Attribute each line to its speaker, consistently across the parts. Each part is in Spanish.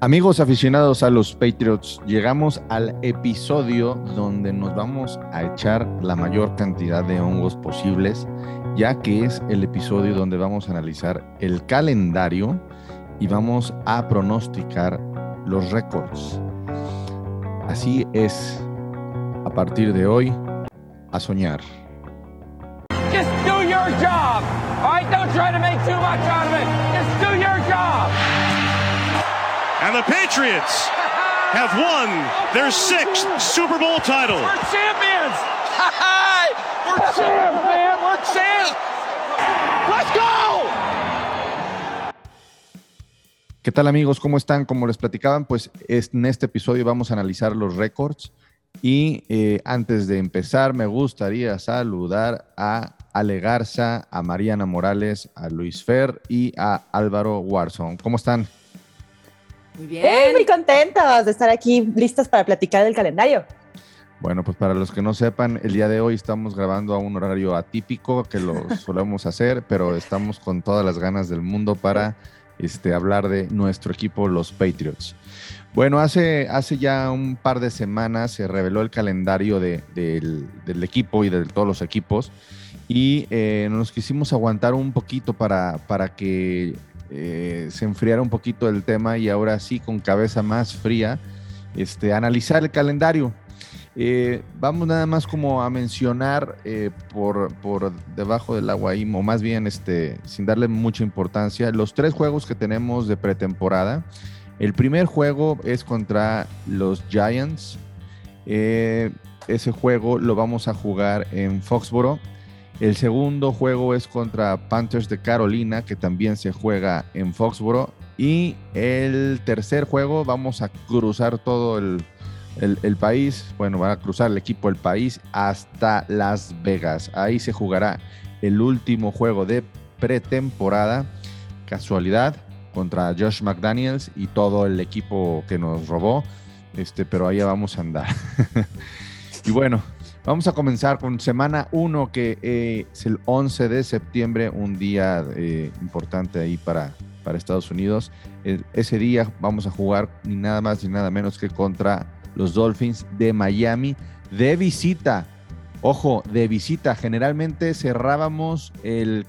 Speaker 1: Amigos aficionados a los Patriots, llegamos al episodio donde nos vamos a echar la mayor cantidad de hongos posibles, ya que es el episodio donde vamos a analizar el calendario y vamos a pronosticar los récords. Así es, a partir de hoy, a soñar.
Speaker 2: Just do your job. All right, don't try to make too much out of it.
Speaker 3: And the Patriots have won their sixth Super Bowl title.
Speaker 2: We're champions. We're champs, man. We're champs. Let's go.
Speaker 1: ¿Qué tal amigos? ¿Cómo están? Como les platicaban, pues es- en este episodio vamos a analizar los récords y eh, antes de empezar me gustaría saludar a Ale Garza, a Mariana Morales, a Luis Fer y a Álvaro Warson. ¿Cómo están?
Speaker 4: Muy bien.
Speaker 5: ¡Eh, muy contentos de estar aquí listos para platicar del calendario.
Speaker 1: Bueno, pues para los que no sepan, el día de hoy estamos grabando a un horario atípico que lo solemos hacer, pero estamos con todas las ganas del mundo para este, hablar de nuestro equipo, los Patriots. Bueno, hace, hace ya un par de semanas se reveló el calendario de- del, del equipo y de todos los equipos y eh, nos quisimos aguantar un poquito para, para que eh, se enfriara un poquito el tema y ahora sí, con cabeza más fría, este, analizar el calendario. Eh, vamos nada más como a mencionar eh, por, por debajo del agua o más bien este, sin darle mucha importancia, los tres juegos que tenemos de pretemporada. El primer juego es contra los Giants. Ese juego lo vamos a jugar en Foxboro. El segundo juego es contra Panthers de Carolina, que también se juega en Foxboro. Y el tercer juego vamos a cruzar todo el, el, país, bueno, va a cruzar el equipo el país hasta Las Vegas. Ahí se jugará el último juego de pretemporada, casualidad, contra Josh McDaniels y todo el equipo que nos robó, este, pero allá vamos a andar. y bueno, vamos a comenzar con semana 1, que eh, es el 11 de septiembre, un día eh, importante ahí para, para Estados Unidos. El- ese día vamos a jugar ni nada más ni nada menos que contra los Dolphins de Miami de visita. Ojo, de visita. Generalmente cerrábamos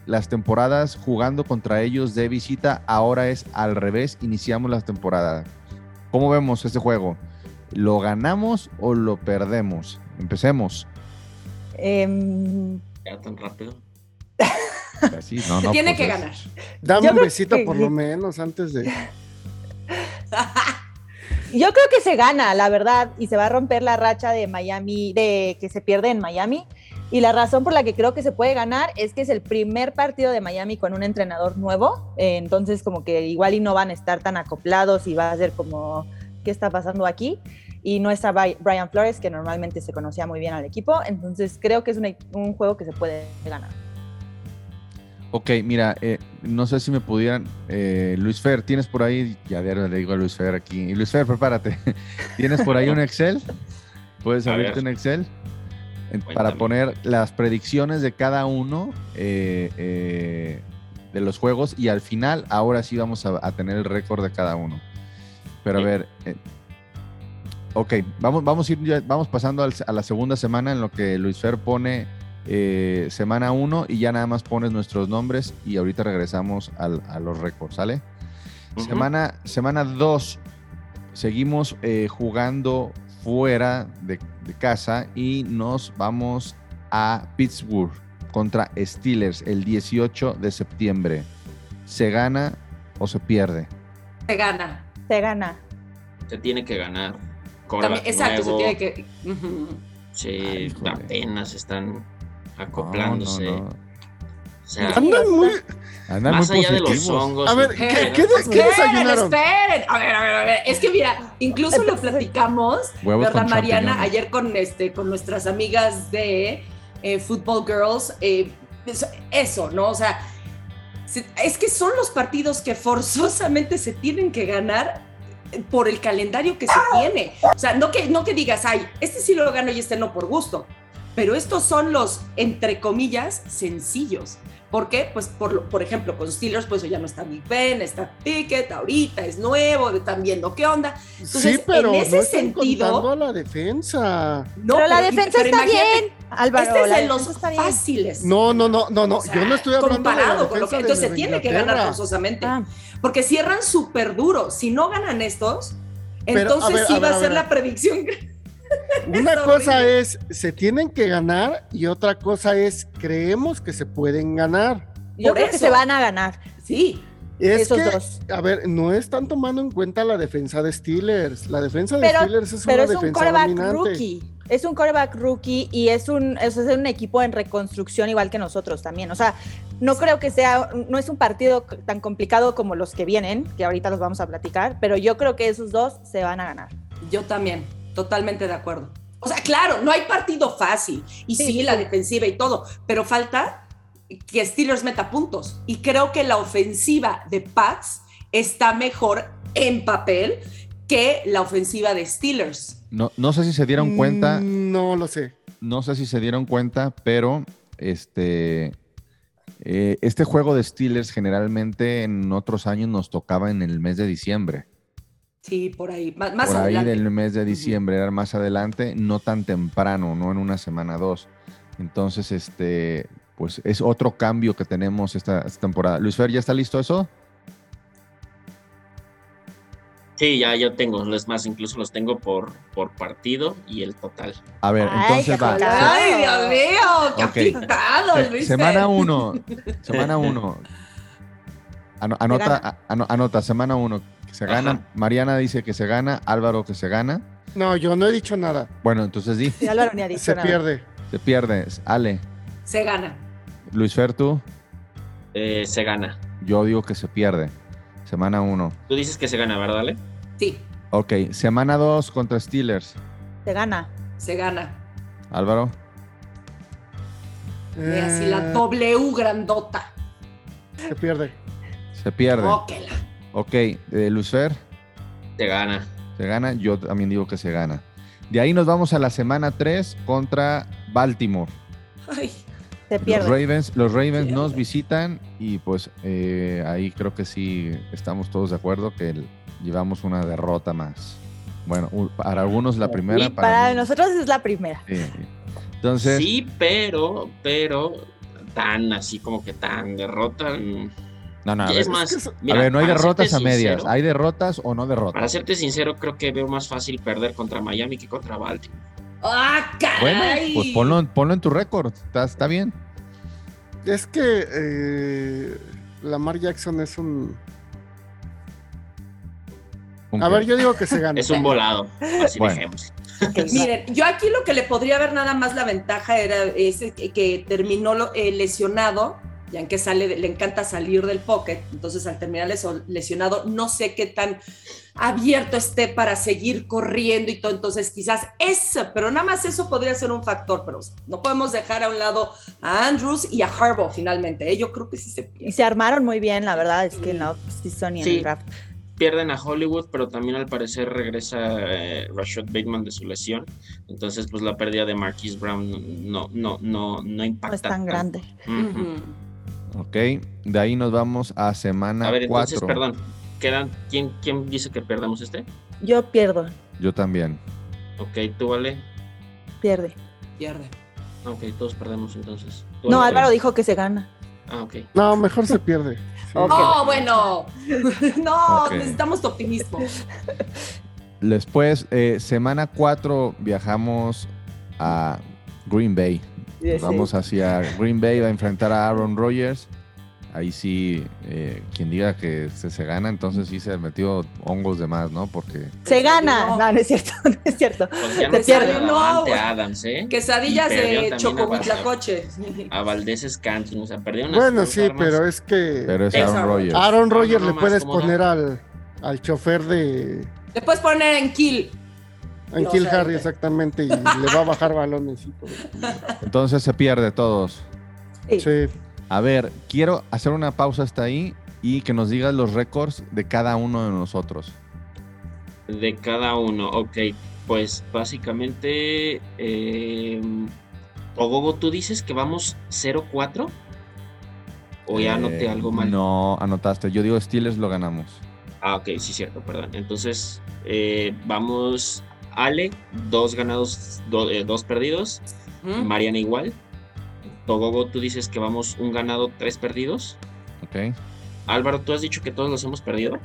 Speaker 1: las temporadas jugando contra ellos de visita. Ahora es al revés. Iniciamos las temporadas. ¿Cómo vemos este juego? ¿Lo ganamos o lo perdemos? Empecemos.
Speaker 5: Em,
Speaker 6: Ya tan rápido.
Speaker 1: Así, no,
Speaker 4: Se
Speaker 1: no,
Speaker 4: tiene
Speaker 1: pues
Speaker 4: que
Speaker 1: es-
Speaker 4: ganar.
Speaker 7: Dame
Speaker 5: Yo
Speaker 7: un
Speaker 5: creo
Speaker 7: besito
Speaker 5: que-
Speaker 7: por lo menos antes de.
Speaker 5: yo creo que se gana, la verdad, y se va a romper la racha de Miami, de que se pierde en Miami. Y la razón por la que creo que se puede ganar es que es el primer partido de Miami con un entrenador nuevo. eh, entonces, como que igual y no van a estar tan acoplados y va a ser como, ¿qué está pasando aquí? Y no está Bri- Brian Flores, que normalmente se conocía muy bien al equipo. Entonces, creo que es un, un juego que se puede ganar.
Speaker 1: Ok, mira, eh, no sé si me pudieran. eh, Luis Fer, ¿tienes por ahí? Ya diario le digo a Luis Fer aquí. Y Luis Fer, prepárate. ¿Tienes por ahí un Excel? ¿Puedes
Speaker 6: A
Speaker 1: abrirte
Speaker 6: ver.
Speaker 1: un Excel?
Speaker 6: Cuéntame.
Speaker 1: para poner las predicciones de cada uno eh, eh, de los juegos y al final, ahora sí vamos a, a tener el récord de cada uno. Pero a ver. eh, ok, vamos, vamos, a ir ya- vamos pasando al- a la segunda semana en lo que Luis Fer pone eh, semana 1 y ya nada más pones nuestros nombres y ahorita regresamos al- a los récords, ¿sale? Semana semana 2 seguimos eh, jugando fuera de, de casa y nos vamos a Pittsburgh contra Steelers el 18 de septiembre. ¿Se gana o se pierde?
Speaker 4: Se gana.
Speaker 5: Se gana.
Speaker 6: Se tiene que ganar.
Speaker 4: También- exacto, se
Speaker 6: nuevo.
Speaker 4: tiene que. Ujú.
Speaker 6: Sí,
Speaker 1: Ay,
Speaker 6: apenas están
Speaker 1: No,
Speaker 6: acoplándose.
Speaker 1: no, no.
Speaker 6: O sea,
Speaker 7: Andan muy.
Speaker 1: Andan
Speaker 6: más
Speaker 1: muy
Speaker 6: allá de los
Speaker 1: positivos.
Speaker 6: hongos.
Speaker 7: A ver, ¿qué, qué, qué
Speaker 4: Esperen,
Speaker 7: desayunaron?
Speaker 4: esperen. A ver, a ver, a ver. Es que mira, incluso lo platicamos,
Speaker 1: Huevos
Speaker 4: ¿verdad,
Speaker 1: con
Speaker 4: Mariana? Ayer con, este, con nuestras amigas de eh, Football Girls. eh, eso- ¿no? O sea, se- es que son los partidos que forzosamente se tienen que ganar eh, por el calendario que se tiene. O sea, no que, no que digas, ay, este sí lo gano y este no por gusto. Pero estos son los, entre comillas, sencillos. ¿Por qué? Pues por, lo- por ejemplo, con Steelers, pues ya no está Big Ben, está Pickett, ahorita es nuevo, están viendo qué onda. Entonces,
Speaker 7: sí, pero
Speaker 4: en ese
Speaker 7: no están
Speaker 4: sentido-
Speaker 7: a la defensa.
Speaker 4: No,
Speaker 5: pero la
Speaker 4: pero-
Speaker 5: defensa
Speaker 4: pero
Speaker 5: está bien, Álvaro.
Speaker 4: Este es de los fáciles.
Speaker 7: No, no, no, no, no.
Speaker 4: O sea,
Speaker 7: yo no estoy hablando de la
Speaker 4: comparado con lo que entonces
Speaker 7: Nueva
Speaker 4: tiene que ganar forzosamente.
Speaker 5: Ah,
Speaker 4: Porque cierran súper duro. Si no ganan estos, entonces
Speaker 7: ver,
Speaker 4: sí
Speaker 7: a
Speaker 4: va
Speaker 7: ver,
Speaker 4: a ser la predicción.
Speaker 7: Una
Speaker 4: Es
Speaker 7: cosa es, se tienen que ganar y otra cosa es, creemos que se pueden ganar.
Speaker 5: Yo
Speaker 4: Por
Speaker 5: creo que se van a ganar.
Speaker 4: Sí,
Speaker 7: Es
Speaker 5: Esos
Speaker 7: que,
Speaker 5: dos.
Speaker 7: a ver, no están tomando en cuenta la defensa de Steelers. La defensa de
Speaker 5: Pero,
Speaker 7: Steelers es
Speaker 5: pero
Speaker 7: una
Speaker 5: es un coreback
Speaker 7: dominante.
Speaker 5: rookie. Es un coreback rookie y es un, es un equipo en reconstrucción igual que nosotros también. O sea, no creo que sea, no es un partido tan complicado como los que vienen, que ahorita los vamos a platicar, pero yo creo que esos dos se van a ganar.
Speaker 4: yo también, totalmente de acuerdo. O sea, claro, no hay partido fácil. Y sí,
Speaker 5: Sí,
Speaker 4: la defensiva y todo, pero falta que Steelers meta puntos. Y creo que la ofensiva de Pats está mejor en papel que la ofensiva de Steelers.
Speaker 1: No, no sé si se dieron cuenta,
Speaker 7: Mm, No lo sé.
Speaker 1: no sé si se dieron cuenta, pero este, eh, este juego de Steelers generalmente en otros años nos tocaba en el mes de diciembre.
Speaker 4: Sí, por ahí, más, más
Speaker 1: por ahí del mes de diciembre, era más adelante, no tan temprano, no en una semana dos. Entonces, este, pues es otro cambio que tenemos esta, esta temporada. Luis Fer, ¿ya está listo eso?
Speaker 6: Sí, ya yo tengo, es más, incluso los tengo por, por partido y el total.
Speaker 1: A ver,
Speaker 5: Ay,
Speaker 1: entonces va.
Speaker 4: Ay, Dios mío, qué
Speaker 1: Ok.
Speaker 4: aplicado,
Speaker 1: Se-
Speaker 4: Luis
Speaker 1: semana
Speaker 4: Fer.
Speaker 1: uno, semana uno. Ano- anota, anota, semana uno. Que se gana.
Speaker 6: Ajá.
Speaker 1: Mariana dice que se gana. Álvaro que se gana.
Speaker 7: No, yo no he dicho nada.
Speaker 1: Bueno, entonces di.
Speaker 5: Sí, Álvaro ni ha dicho
Speaker 7: Se
Speaker 5: nada.
Speaker 7: pierde.
Speaker 1: Se pierde. Ale,
Speaker 4: Se gana.
Speaker 1: Luis Fer, tú.
Speaker 6: Eh, se gana.
Speaker 1: Yo digo que se pierde. Semana uno.
Speaker 6: Tú dices que se gana, ¿verdad, Ale?
Speaker 4: Sí,
Speaker 1: Ok, semana dos contra Steelers.
Speaker 5: Se gana.
Speaker 4: se gana.
Speaker 1: Álvaro.
Speaker 4: Ve así la
Speaker 7: Eh,
Speaker 4: W grandota.
Speaker 7: Se pierde.
Speaker 1: Se pierde.
Speaker 4: Óquela.
Speaker 1: Ok, eh, Luis Fer.
Speaker 6: Se gana.
Speaker 1: Se gana. Yo también digo que se gana. De ahí nos vamos a la semana 3 contra Baltimore.
Speaker 4: Ay,
Speaker 5: Se
Speaker 1: Los
Speaker 5: pierde.
Speaker 1: Ravens, los Ravens
Speaker 4: Pierde.
Speaker 1: nos visitan y pues eh, ahí creo que sí estamos todos de acuerdo que el- llevamos una derrota más. Bueno, para algunos la primera.
Speaker 5: Y para nosotros es la primera.
Speaker 1: sí, sí. Entonces,
Speaker 6: Sí, pero, pero, tan así como que tan derrota. mm,
Speaker 1: no, no, a
Speaker 6: es
Speaker 1: ver,
Speaker 6: más,
Speaker 7: es que-
Speaker 6: mira,
Speaker 1: a ver, no hay
Speaker 6: para
Speaker 1: derrotas a medias.
Speaker 6: sincero-
Speaker 1: ¿Hay derrotas o no
Speaker 6: Para
Speaker 1: derrotas?
Speaker 6: serte sincero, creo que veo más fácil perder contra Miami que contra Baltimore.
Speaker 4: ¡Ah,
Speaker 1: Bueno,
Speaker 4: caray!
Speaker 1: pues ponlo, ponlo en tu récord. Está, está bien.
Speaker 7: Es que eh, Lamar Jackson es un.
Speaker 1: ¿Con
Speaker 7: A ver, yo digo que se gana.
Speaker 6: Es un volado, así
Speaker 1: Bueno.
Speaker 6: dejemos.
Speaker 4: Miren, yo aquí lo que le podría ver nada más la ventaja era ese que, que terminó lo- eh, lesionado, ya en que sale, le encanta salir del pocket, entonces al terminar lesionado, no sé qué tan abierto esté para seguir corriendo y todo, entonces quizás eso, pero nada más eso podría ser un factor, pero no podemos dejar a un lado a Andrews y a Harbaugh finalmente, ¿eh? yo creo que sí se
Speaker 5: Y
Speaker 4: pierde.
Speaker 5: se armaron muy bien, la verdad, es que en la season y en
Speaker 6: Sí.
Speaker 5: el draft.
Speaker 6: Pierden a Hollywood, pero también al parecer regresa eh, Rashad Bateman de su lesión. Entonces, pues la pérdida de Marquise Brown no, no, no, no impacta.
Speaker 5: No es tan grande.
Speaker 1: Ok, de ahí nos vamos a semana
Speaker 6: A ver, entonces,
Speaker 1: 4.
Speaker 6: perdón. Quedan, ¿quién, ¿Quién dice que perdamos este?
Speaker 5: Yo pierdo,
Speaker 1: Yo también.
Speaker 6: Ok, tú vale.
Speaker 5: pierde.
Speaker 4: Pierde.
Speaker 6: Ok, todos perdemos entonces.
Speaker 5: No. Álvaro dijo que se gana.
Speaker 6: Ah, ok.
Speaker 7: No, mejor se pierde. Sí.
Speaker 4: Oh, bueno, no, necesitamos tu optimismo.
Speaker 1: Después, eh, semana 4, viajamos a Green Bay. Vamos hacia Green Bay, va a enfrentar a Aaron Rodgers. Ahí sí, eh, quien diga que se, se gana, entonces sí se metió hongos de más, ¿no? Porque
Speaker 5: Se gana.
Speaker 4: No.
Speaker 5: No, no es cierto, no es cierto.
Speaker 6: Pues ya no
Speaker 5: pierde.
Speaker 4: No.
Speaker 6: Adams, ¿eh?
Speaker 4: Quesadillas de
Speaker 6: también a
Speaker 4: Chocohuitlacoche.
Speaker 6: A Valdés Scantling, o sea, perdió unas
Speaker 7: Bueno, sí,
Speaker 6: armas.
Speaker 7: pero es que
Speaker 1: pero es Aaron. Rodgers.
Speaker 7: Aaron
Speaker 6: Ah,
Speaker 7: Rodgers
Speaker 6: no,
Speaker 7: le
Speaker 6: no,
Speaker 7: puedes poner al, al chofer de
Speaker 4: Le puedes poner en kill.
Speaker 7: Ankil
Speaker 4: No, o sea,
Speaker 7: Harry exactamente y le va a bajar balones y todo.
Speaker 1: Entonces se pierde todos.
Speaker 5: Sí.
Speaker 7: Sí.
Speaker 1: A ver, quiero hacer una pausa hasta ahí y que nos digas los récords de cada uno de nosotros.
Speaker 6: De cada uno, ok. Pues básicamente, eh, Ogogo, tú dices que vamos 0-4. ¿O ya anoté
Speaker 1: Eh,
Speaker 6: algo mal?
Speaker 1: No, anotaste. Yo digo Steelers lo ganamos.
Speaker 6: Ah, ok, sí, cierto, perdón. Entonces, eh, vamos, Ale, dos ganados, do- eh, dos perdidos.
Speaker 4: ¿Mm?
Speaker 6: Mariana igual. Togogo, tú dices que vamos un ganado, tres perdidos.
Speaker 1: ¿Ok?
Speaker 6: Álvaro, tú has dicho que todos los hemos perdido.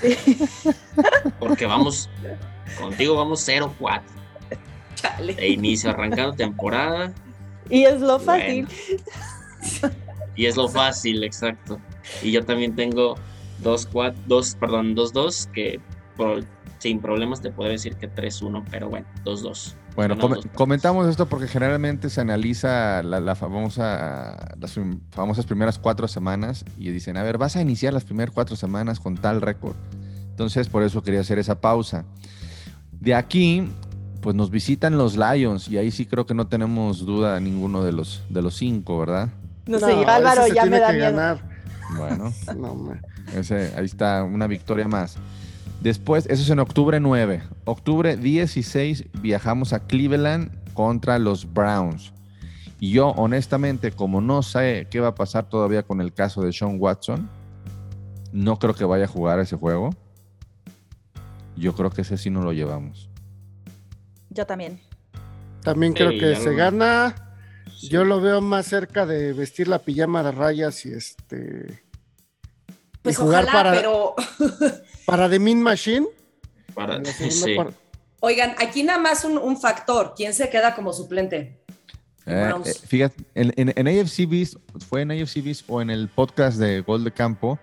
Speaker 6: Porque vamos, contigo vamos 0-4
Speaker 4: Chale.
Speaker 6: de inicio, arrancando temporada.
Speaker 5: Y es lo fácil.
Speaker 6: Bueno. Y es lo fácil, exacto. Y yo también tengo 2-4, dos, perdón, 2-2, que por- sin problemas te puedo decir que 3-1, pero bueno, 2-2.
Speaker 1: Bueno,
Speaker 6: dos partidos.
Speaker 1: comentamos esto porque generalmente se analiza la, la famosa, las famosas primeras cuatro semanas y dicen, a ver, vas a iniciar las primeras cuatro semanas con tal récord. Entonces, por eso quería hacer esa pausa. De aquí, pues nos visitan los Lions y ahí sí creo que no tenemos duda ninguno de los, de los cinco, ¿verdad?
Speaker 5: No, sé, yo,
Speaker 7: ese
Speaker 5: Álvaro ya me da miedo.
Speaker 7: ganar.
Speaker 1: Bueno,
Speaker 7: No,
Speaker 1: ese, ahí está una victoria más. Después, eso es en octubre 9. Octubre 16 viajamos a Cleveland contra los Browns. Y yo, honestamente, como no sé qué va a pasar todavía con el caso de Sean Watson, no creo que vaya a jugar ese juego. Yo creo que ese sí no lo llevamos.
Speaker 5: Yo también.
Speaker 7: También creo
Speaker 6: Sí,
Speaker 7: que se gana.
Speaker 6: Sí.
Speaker 7: Yo lo veo más cerca de vestir la pijama de rayas y este.
Speaker 4: Pues
Speaker 7: y jugar
Speaker 4: ojalá,
Speaker 7: para,
Speaker 4: pero
Speaker 7: para The Min Machine.
Speaker 6: Para, sí.
Speaker 4: oigan, aquí nada más un, un factor. ¿Quién se queda como suplente?
Speaker 1: Eh,
Speaker 4: Browns.
Speaker 1: eh, fíjate, en, en- en AFC Beast, fue en AFC Beast o en el podcast de Gol de Campo,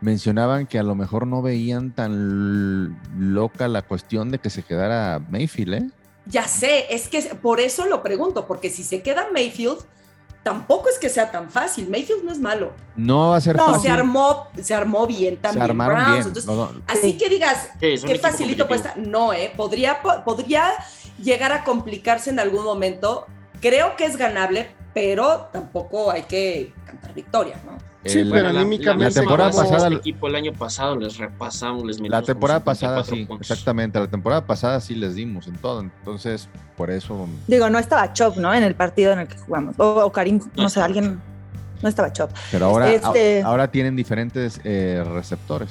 Speaker 1: mencionaban que a lo mejor no veían tan loca la cuestión de que se quedara Mayfield, ¿eh?
Speaker 4: Ya sé, es que por eso lo pregunto, porque si se queda Mayfield, tampoco es que sea tan fácil. Mayfield no es malo.
Speaker 1: No va a ser
Speaker 4: No,
Speaker 1: fácil.
Speaker 4: se armó, se armó bien
Speaker 1: Se
Speaker 4: también.
Speaker 1: armaron
Speaker 4: Browns.
Speaker 1: bien.
Speaker 4: Entonces,
Speaker 1: No, no,
Speaker 4: así
Speaker 5: Sí.
Speaker 4: que digas,
Speaker 6: Sí,
Speaker 4: qué facilito estar. No, ¿eh? Podría, po- podría llegar a complicarse en algún momento. Creo que es ganable, pero tampoco hay que cantar victoria, ¿no?
Speaker 7: Sí,
Speaker 1: el-
Speaker 7: pero
Speaker 6: la-
Speaker 7: anímicamente
Speaker 6: la
Speaker 1: temporada pasada-
Speaker 6: este equipo el año pasado les repasamos, les
Speaker 1: la temporada pasada
Speaker 6: 54
Speaker 1: sí,
Speaker 6: puntos.
Speaker 1: exactamente. La temporada pasada sí les dimos en todo. Entonces, por eso.
Speaker 5: Digo, no estaba Chop, ¿no? En el partido en el que jugamos. O, o Karim, no, sé, alguien. No estaba Chop.
Speaker 1: Pero ahora,
Speaker 5: Este-
Speaker 1: a- ahora tienen diferentes eh, receptores.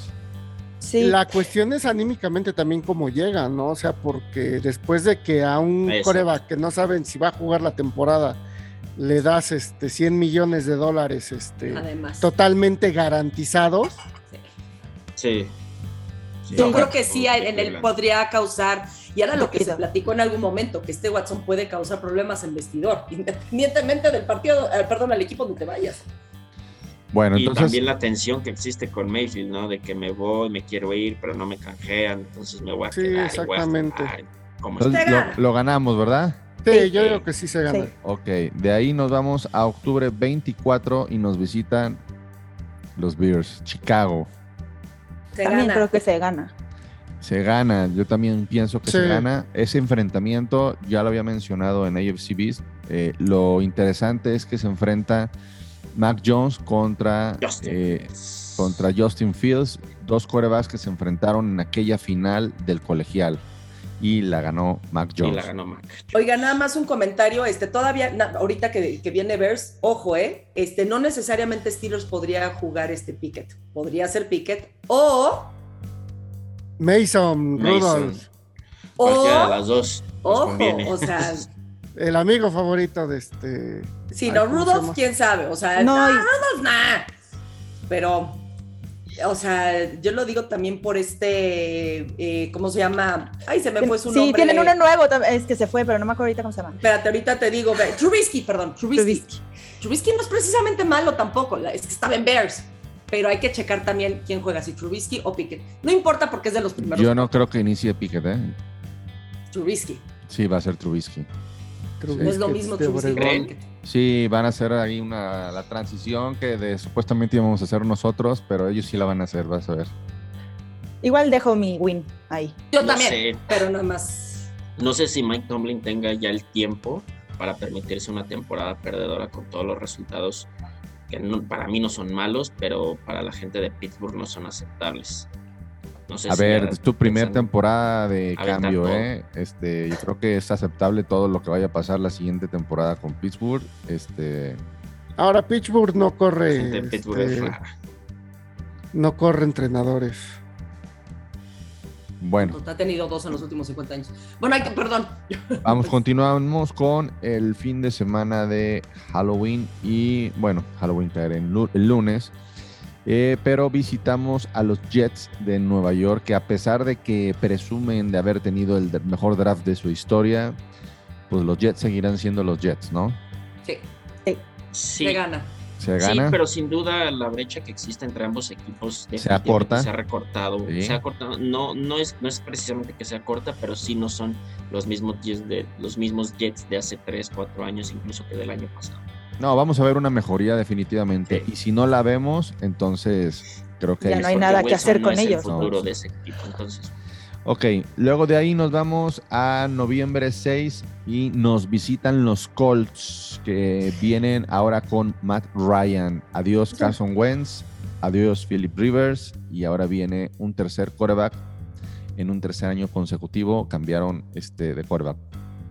Speaker 5: Sí.
Speaker 7: La cuestión es anímicamente también cómo llega, ¿no? O sea, porque después de que a un coreback que no saben si va a jugar la temporada le das este 100 millones de dólares este,
Speaker 4: Además.
Speaker 7: totalmente garantizados,
Speaker 6: Sí. Sí,
Speaker 4: Yo creo que sí, en él podría causar, y era lo que se platicó en algún momento, que este Watson puede causar problemas en vestidor, independientemente del partido, eh, perdón, al equipo donde te vayas.
Speaker 1: Bueno,
Speaker 6: Y
Speaker 1: entonces.
Speaker 6: también la tensión que existe con Mayfield, ¿no? De que me voy, me quiero ir, pero no me canjean, entonces me voy a
Speaker 7: Sí,
Speaker 6: quedar. y voy a
Speaker 7: exactamente.
Speaker 6: estar como
Speaker 1: entonces
Speaker 4: Te
Speaker 1: lo, lo ganamos, ¿verdad?
Speaker 7: Sí,
Speaker 5: Sí.
Speaker 7: yo digo que sí se gana.
Speaker 5: Sí.
Speaker 1: Ok, de ahí nos vamos a octubre 24 y nos visitan los Bears, Chicago.
Speaker 4: Se
Speaker 5: También
Speaker 4: gana.
Speaker 5: creo que se gana.
Speaker 1: Se gana, yo también pienso que se gana. Ese enfrentamiento, ya lo había mencionado en AFC Beast, eh, lo interesante es que se enfrenta Mac Jones contra,
Speaker 6: Justin.
Speaker 1: eh, contra Justin Fields, dos corebacks que se enfrentaron en aquella final del colegial y la ganó Mac
Speaker 6: Y
Speaker 1: Jones.
Speaker 6: la ganó Mac.
Speaker 4: Oiga, nada más un comentario, este, todavía, na- ahorita que, que viene Bears, ojo, eh, este, no necesariamente Steelers podría jugar este Pickett, podría ser Pickett, o,
Speaker 7: Mason. Rudolph,
Speaker 6: Cualquiera de
Speaker 4: o,
Speaker 6: las dos.
Speaker 4: ojo, o sea,
Speaker 7: el amigo favorito de este. Ay,
Speaker 4: no,
Speaker 7: ¿cómo se
Speaker 4: Rudolph, quién sabe, o sea,
Speaker 5: No,
Speaker 4: no,
Speaker 5: y-
Speaker 4: Rudolph, nah, pero, o sea, yo lo digo también por este, eh, ¿cómo se llama? Ay, se me fue su
Speaker 5: sí,
Speaker 4: nombre.
Speaker 5: tienen uno nuevo, es que se fue, pero no me acuerdo ahorita cómo se llama.
Speaker 4: Espérate, ahorita te digo, Trubisky, perdón, Trubisky.
Speaker 5: Trubisky.
Speaker 4: Trubisky no es precisamente malo tampoco, es que estaba en Bears, pero hay que checar también quién juega, si Trubisky o Pickett. No importa porque es de los primeros.
Speaker 1: Yo no creo que inicie Pickett, ¿eh?
Speaker 4: Trubisky.
Speaker 1: Sí, va a ser Trubisky.
Speaker 4: No es lo mismo
Speaker 7: de
Speaker 4: Trubisky.
Speaker 1: Sí, van a hacer ahí una, la transición que de, supuestamente íbamos a hacer nosotros, pero ellos sí la van a hacer, vas a ver.
Speaker 5: Igual dejo mi win ahí.
Speaker 4: Yo
Speaker 6: No
Speaker 4: también,
Speaker 6: sé.
Speaker 4: pero nada más.
Speaker 6: No sé si Mike Tomlin tenga ya el tiempo para permitirse una temporada perdedora con todos los resultados que no- para mí no son malos, pero para la gente de Pittsburgh no son aceptables. No sé
Speaker 1: A
Speaker 6: si
Speaker 1: ver, es tu primer
Speaker 6: pensando-
Speaker 1: temporada de cambio,
Speaker 6: todo.
Speaker 1: ¿eh? Este, yo creo que es aceptable todo lo que vaya a pasar la siguiente temporada con Pittsburgh. Este,
Speaker 7: Ahora Pittsburgh no corre.
Speaker 6: Pittsburgh es
Speaker 7: este,
Speaker 6: rara.
Speaker 7: no corre entrenadores.
Speaker 1: Bueno,
Speaker 4: Ha tenido dos en los últimos 50 años. Bueno, hay que, perdón.
Speaker 1: vamos, continuamos con el fin de semana de Halloween y bueno, Halloween caerá en el lunes. Eh, pero visitamos a los Jets de Nueva York, que a pesar de que presumen de haber tenido el mejor draft de su historia, pues los Jets seguirán siendo los Jets, ¿no?
Speaker 4: Sí,
Speaker 6: Sí,
Speaker 4: se gana.
Speaker 1: Se
Speaker 6: sí,
Speaker 1: gana.
Speaker 6: pero sin duda la brecha que existe entre ambos equipos
Speaker 1: Se acorta.
Speaker 6: Se ha recortado.
Speaker 1: Sí.
Speaker 6: Se ha cortado. No, no, es, no es precisamente que sea corta, pero sí no son los mismos Jets de, los mismos Jets de hace 3, 4 años, incluso que del año pasado.
Speaker 1: No, vamos a ver una mejoría definitivamente.
Speaker 6: Sí.
Speaker 1: Y si no la vemos, entonces creo que
Speaker 5: Ya no hay nada que hacer
Speaker 6: no
Speaker 5: con
Speaker 6: es
Speaker 5: ellos.
Speaker 6: El
Speaker 1: ¿no?
Speaker 6: futuro de ese equipo. Entonces,
Speaker 1: Ok, luego de ahí nos vamos a noviembre 6 y nos visitan los Colts que vienen ahora con Matt Ryan. Adiós Carson Wentz, adiós Philip Rivers y ahora viene un tercer quarterback. En un tercer año consecutivo cambiaron este de quarterback.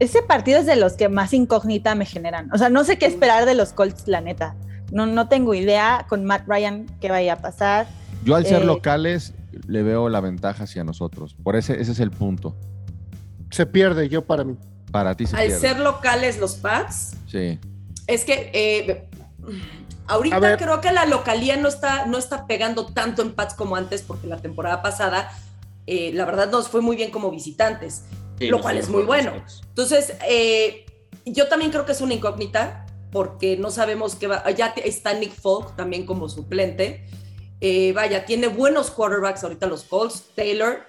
Speaker 5: Ese partido es de los que más incógnita me generan. O sea, no sé qué esperar de los Colts, la neta. No, no tengo idea con Matt Ryan qué vaya a pasar.
Speaker 1: Yo al ser
Speaker 5: Eh,
Speaker 1: locales le veo la ventaja hacia nosotros. Por ese, ese es el punto.
Speaker 7: Se pierde yo para mí.
Speaker 1: Para ti se
Speaker 4: Al
Speaker 1: pierde.
Speaker 4: ser locales los Pats,
Speaker 1: Sí.
Speaker 4: es que eh, ahorita creo que la localía no está, no está pegando tanto en Pats como antes, porque la temporada pasada, eh, la verdad, nos fue muy bien como visitantes.
Speaker 6: Sí,
Speaker 4: Lo cual es muy bueno. Entonces, eh, yo también creo que es una incógnita, porque no sabemos qué va. Ya está Nick Folk también como suplente. Eh, vaya, tiene buenos quarterbacks ahorita los Colts, Taylor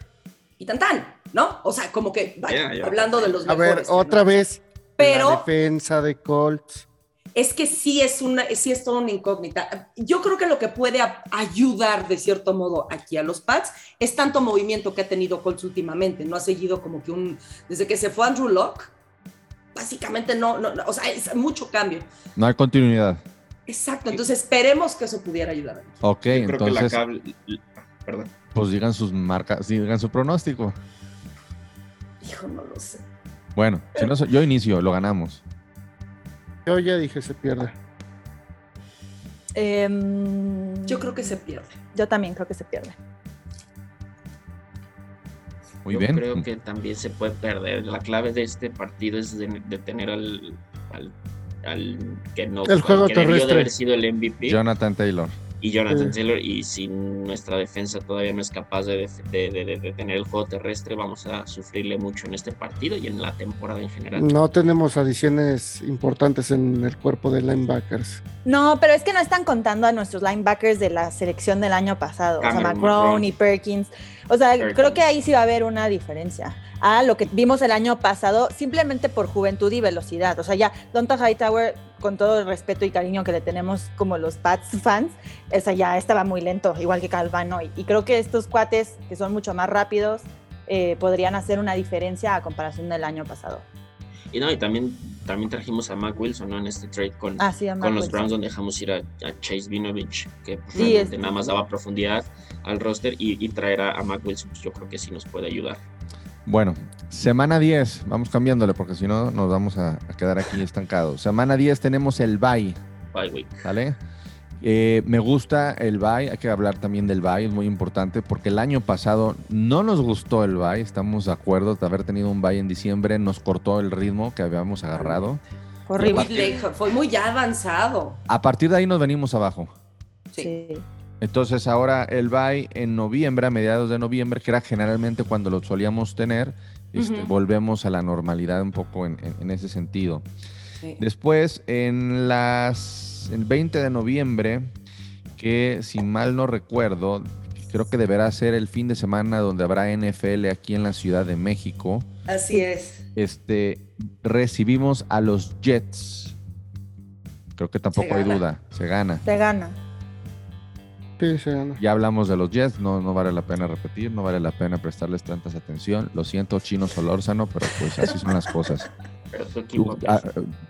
Speaker 4: y Tantan, ¿no? O sea, como que, vaya,
Speaker 6: Ya, ya.
Speaker 4: hablando de los
Speaker 7: A ver, otra vez.
Speaker 4: Pero-
Speaker 7: La defensa de Colts.
Speaker 4: Es que sí es una, sí es toda una incógnita. Yo creo que lo que puede ayudar de cierto modo aquí a los Pats es tanto movimiento que ha tenido Colts últimamente. No ha seguido como que un, desde que se fue Andrew Locke, básicamente no, no, no, o sea, es mucho cambio.
Speaker 1: No hay continuidad.
Speaker 4: Exacto, entonces esperemos que eso pudiera ayudar.
Speaker 1: Ok,
Speaker 6: Yo creo que la
Speaker 1: entonces,
Speaker 6: cable. Perdón.
Speaker 1: pues digan sus marcas, digan su pronóstico.
Speaker 4: Hijo, no lo sé.
Speaker 1: Bueno, si no, so- yo inicio, lo ganamos.
Speaker 7: Yo ya dije se pierde.
Speaker 5: Em,
Speaker 4: Yo creo que se pierde.
Speaker 5: Yo también creo que se pierde.
Speaker 1: Muy
Speaker 6: Yo
Speaker 1: bien.
Speaker 6: creo que también se puede perder. La clave de este partido es de, de tener al, al, al que no
Speaker 7: El juego
Speaker 6: que debió de
Speaker 7: terrestre.
Speaker 6: haber sido el MVP
Speaker 1: Jonathan Taylor.
Speaker 6: Y Jonathan
Speaker 7: Sí.
Speaker 6: Taylor. Y si nuestra defensa todavía no es capaz de, def- de, de- de- de tener el juego terrestre, vamos a sufrirle mucho en este partido y en la temporada en general.
Speaker 7: No tenemos adiciones importantes en el cuerpo de linebackers.
Speaker 5: No, pero es que no están contando a nuestros linebackers de la selección del año pasado. o sea, McGrone. y Perkins. O sea,
Speaker 6: Perkins.
Speaker 5: creo que ahí sí va a haber una diferencia. A lo que vimos el año pasado, simplemente por juventud y velocidad. O sea, ya Donta Hightower, con todo el respeto y cariño que le tenemos como los Pats fans, o sea, ya estaba muy lento, igual que Calvano. Y, y creo que estos cuates, que son mucho más rápidos, eh, podrían hacer una diferencia a comparación del año pasado.
Speaker 6: Y no, y también, también trajimos a Mac Wilson ¿no? en este trade con,
Speaker 5: Ah, sí,
Speaker 6: con los
Speaker 5: Wilson.
Speaker 6: Browns donde dejamos ir a, a Chase Vinovich, que pues,
Speaker 5: Sí,
Speaker 6: realmente
Speaker 5: es-
Speaker 6: nada más daba profundidad al roster y, y traer a, a Mac Wilson, pues, yo creo que sí nos puede ayudar.
Speaker 1: Bueno, semana 10, vamos cambiándole porque si no nos vamos a, a quedar aquí estancados. Semana 10 tenemos el bye,
Speaker 6: Bye week.
Speaker 1: ¿vale? Eh, me gusta el bye, hay que hablar también del bye, es muy importante porque el año pasado no nos gustó el bye, estamos de acuerdo de haber tenido un bye en diciembre, nos cortó el ritmo que habíamos agarrado.
Speaker 5: Horrible.
Speaker 4: fue muy ya avanzado.
Speaker 1: A partir de ahí nos venimos abajo.
Speaker 4: Sí.
Speaker 5: Sí.
Speaker 1: Entonces ahora el bye en noviembre, a mediados de noviembre, que era generalmente cuando lo solíamos tener, este, volvemos a la normalidad un poco en, en- en ese sentido.
Speaker 4: Sí.
Speaker 1: Después, en las el 20 de noviembre, que si mal no recuerdo, creo que deberá ser el fin de semana donde habrá NFL aquí en la Ciudad de México.
Speaker 4: Así es.
Speaker 1: Este, recibimos a los Jets. Creo que tampoco hay duda, se gana.
Speaker 5: Se gana.
Speaker 1: Ya hablamos de los Jets, no, no vale la pena repetir, no vale la pena prestarles tantas atención. Lo siento, Chino Solórzano, pero pues así son las cosas.
Speaker 6: Pero tu equipo.
Speaker 1: Tú, ah,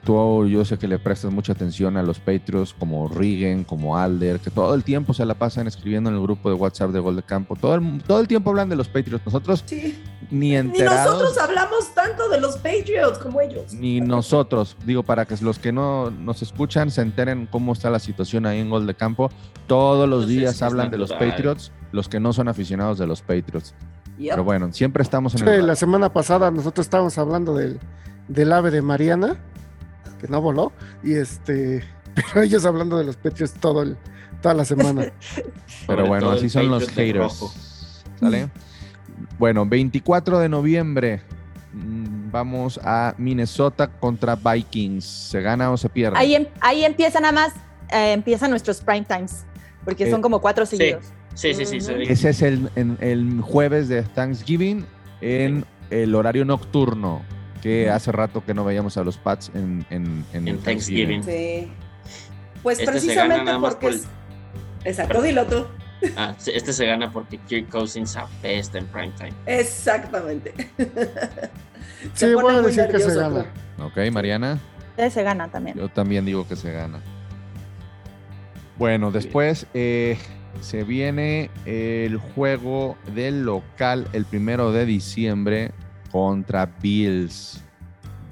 Speaker 1: tú, yo sé que le prestas mucha atención a los Patriots como Rigen, como Alder, que todo el tiempo se la pasan escribiendo en el grupo de WhatsApp de Gol de Campo. Todo el, todo el tiempo hablan de los Patriots. Nosotros
Speaker 4: Sí.
Speaker 1: ni enterados.
Speaker 4: Ni nosotros hablamos tanto de los Patriots como ellos.
Speaker 1: Ni nosotros, digo, para que los que no nos escuchan se enteren cómo está la situación ahí en Gol de Campo. Todos los
Speaker 6: Pues
Speaker 1: días hablan de los. Patriots, los que no son aficionados de los Patriots.
Speaker 4: Yep.
Speaker 1: Pero bueno, siempre estamos en
Speaker 7: Sí,
Speaker 1: el...
Speaker 7: la semana pasada nosotros estábamos hablando del, del ave de Mariana, que no voló, y este, pero ellos hablando de los Patriots todo el, toda la semana.
Speaker 1: Pero bueno, así son los haters. ¿Sale? Bueno, 24 de noviembre. mm, Vamos a Minnesota contra Vikings. ¿Se gana o se pierde?
Speaker 5: Ahí, em- ahí empieza nada más, eh, empiezan nuestros prime times, porque
Speaker 1: Eh,
Speaker 5: son como cuatro seguidos.
Speaker 6: Sí, sí, sí. ve.
Speaker 1: Ese es el, en- el jueves de Thanksgiving en el horario nocturno. Que hace rato que no veíamos a los Pats en, en, en
Speaker 6: En Thanksgiving.
Speaker 4: Sí. Pues
Speaker 6: Este se
Speaker 4: precisamente
Speaker 6: gana nada más
Speaker 4: porque
Speaker 6: por
Speaker 4: es... Exacto, dilo tú.
Speaker 6: Ah, sí, este se gana porque Kirk Cousins apesta en primetime.
Speaker 4: Exactamente.
Speaker 7: Sí, voy a decir que se gana.
Speaker 1: Ok, Mariana.
Speaker 5: Se gana también.
Speaker 1: Yo también digo que se gana. Bueno, después eh, se viene el juego del local el primero de diciembre contra Bills.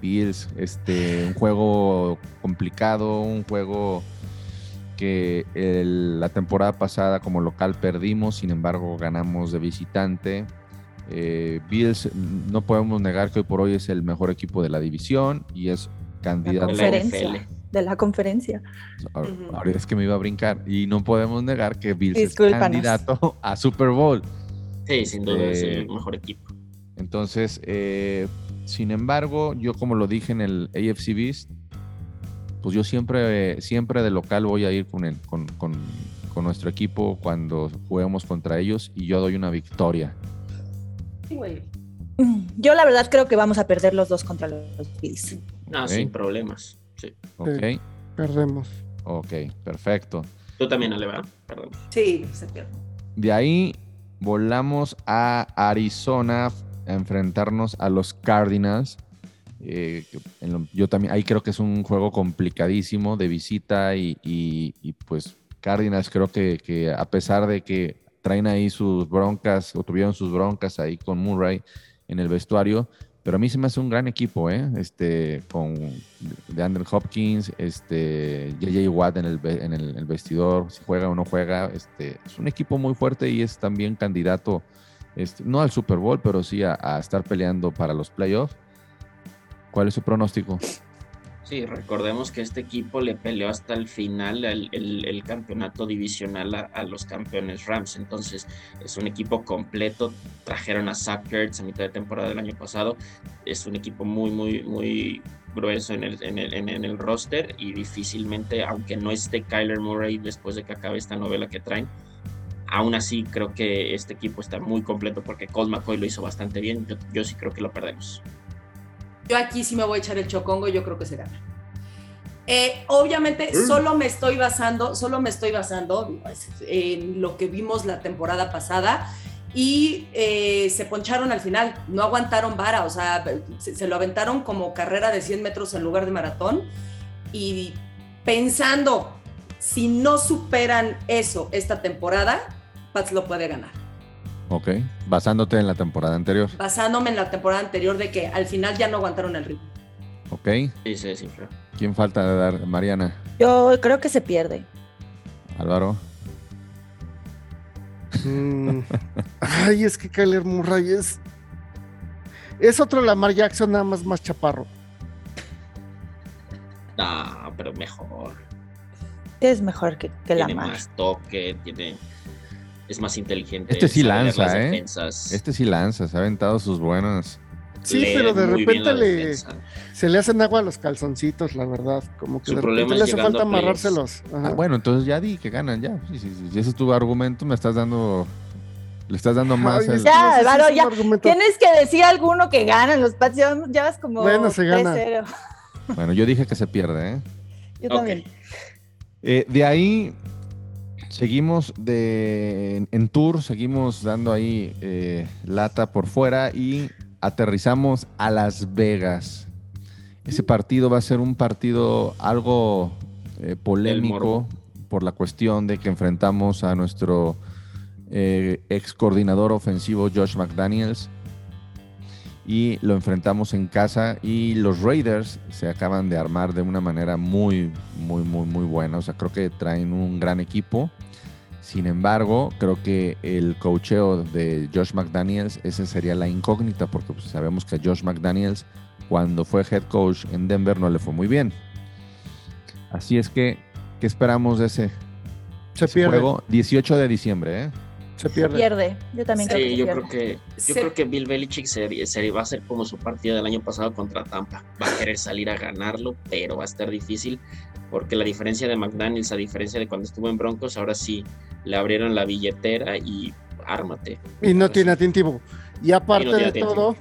Speaker 1: Bills, este, un juego complicado, un juego que el- la temporada pasada como local perdimos, sin embargo ganamos de visitante. Eh, Bills, no podemos negar que hoy por hoy es el mejor equipo de la división y es candidato
Speaker 6: De la.
Speaker 5: De la conferencia.
Speaker 1: Ahora, es que me iba a brincar y no podemos negar que Bills es candidato a Super Bowl.
Speaker 6: Sí, sin duda es
Speaker 1: Eh,
Speaker 6: el mejor equipo.
Speaker 1: Entonces, eh, sin embargo, yo como lo dije en el AFC Beast, pues yo siempre, siempre de local voy a ir con, el- con, con- con nuestro equipo cuando juguemos contra ellos y yo doy una victoria.
Speaker 4: Sí, güey.
Speaker 5: Mm, Yo la verdad creo que vamos a perder los dos contra los Bills.
Speaker 6: No,
Speaker 1: ok.
Speaker 6: sin problemas. Sí.
Speaker 1: ¿Ok?
Speaker 7: Sí. Perdemos.
Speaker 1: Ok, perfecto.
Speaker 6: Tú también, Ale, ¿verdad? Perdón.
Speaker 4: Sí, se pierde.
Speaker 1: De ahí volamos a Arizona a enfrentarnos a los Cardinals. Eh, que en lo- yo también, ahí creo que es un juego complicadísimo de visita y, y- y, pues Cardinals creo que, que a pesar de que traen ahí sus broncas o tuvieron sus broncas ahí con Murray en el vestuario, pero a mí se me hace un gran equipo, ¿eh? Este, con de Andrew Hopkins, este, JJ Watt en el, en el, vestidor, si juega o no juega, este, es un equipo muy fuerte y es también candidato, este, no al Super Bowl, pero sí a estar peleando para los playoffs. ¿Cuál es su pronóstico?
Speaker 6: Sí, recordemos que este equipo le peleó hasta el final el, campeonato divisional a, los campeones Rams. Entonces, es un equipo completo. Trajeron a Zach Ertz a mitad de temporada del año pasado. Es un equipo muy, muy, muy grueso en el, en el, en el roster y difícilmente, aunque no esté Kyler Murray después de que acabe esta novela que traen, aún así creo que este equipo está muy completo porque Colt McCoy lo hizo bastante bien. Yo, yo sí creo que lo perdemos.
Speaker 4: Yo aquí sí me voy a echar el chocongo, yo creo que se gana. Eh, obviamente, solo me estoy basando, solo me estoy basando pues, en lo que vimos la temporada pasada y eh, se poncharon al final, no aguantaron vara, o sea, se, se lo aventaron como carrera de 100 metros en lugar de maratón y pensando, si no superan eso esta temporada, Pats lo puede ganar.
Speaker 1: Ok, basándote en la temporada anterior.
Speaker 4: Basándome en la temporada anterior de que al final ya no aguantaron el ritmo.
Speaker 1: Ok,
Speaker 6: Sí, se desinfló.
Speaker 1: ¿quién falta de dar? Mariana,
Speaker 5: Yo creo que se pierde.
Speaker 1: Álvaro.
Speaker 7: Mm. Ay, es que Kyler Murray es. Es otro Lamar Jackson, nada más más chaparro.
Speaker 6: No, pero mejor.
Speaker 5: Es mejor que, que la
Speaker 6: tiene
Speaker 5: mar.
Speaker 6: más toque, tiene, es más inteligente.
Speaker 1: Este sí lanza,
Speaker 6: las
Speaker 1: ¿eh?
Speaker 6: defensas,
Speaker 1: Este sí lanza, se ha aventado sus buenas.
Speaker 7: Sí,
Speaker 6: lee
Speaker 7: pero de repente le, se le hacen agua a los calzoncitos, la verdad. Como que
Speaker 6: Su
Speaker 7: de repente le hace falta amarrárselos.
Speaker 1: Ah, bueno, entonces ya di que ganan, ya. Sí, sí, sí. Si ese es tu argumento, me estás dando. Le estás dando más.
Speaker 7: Ay,
Speaker 1: el-
Speaker 5: Ya, Álvaro, ya. Tienes que decir alguno que ganan los Pats. Ya, ya vas como
Speaker 7: Bueno, se gana.
Speaker 5: 3-0.
Speaker 1: Bueno, yo dije que se pierde, ¿eh?
Speaker 5: Yo también.
Speaker 1: Eh, de ahí seguimos de, en, en tour, seguimos dando ahí eh, lata por fuera y aterrizamos a Las Vegas. Ese partido va a ser un partido algo eh, polémico por la cuestión de que enfrentamos a nuestro eh, ex coordinador ofensivo Josh McDaniels y lo enfrentamos en casa y los Raiders se acaban de armar de una manera muy, muy, muy, muy buena. O sea, creo que traen un gran equipo. Sin embargo, creo que el cocheo de Josh McDaniels, esa sería la incógnita, porque pues, sabemos que a Josh McDaniels, cuando fue head coach en Denver, no le fue muy bien. Así es que, ¿qué esperamos de ese,
Speaker 7: Se
Speaker 1: ese
Speaker 7: pierde.
Speaker 1: juego? 18 de diciembre, ¿eh?
Speaker 7: Se pierde.
Speaker 5: Pierde. Yo también creo que
Speaker 6: Sí,
Speaker 5: se
Speaker 6: yo
Speaker 5: pierde.
Speaker 6: creo que, yo
Speaker 4: Se-
Speaker 6: creo que Bill Belichick se, se va a hacer como su partido del año pasado contra Tampa. Va a querer salir a ganarlo, pero va a estar difícil porque la diferencia de McDaniels, a diferencia de cuando estuvo en Broncos, ahora sí le abrieron la billetera y ármate.
Speaker 7: Y no tiene atentivo. Y aparte
Speaker 6: Y no tiene
Speaker 7: de
Speaker 6: atentivo.
Speaker 7: todo,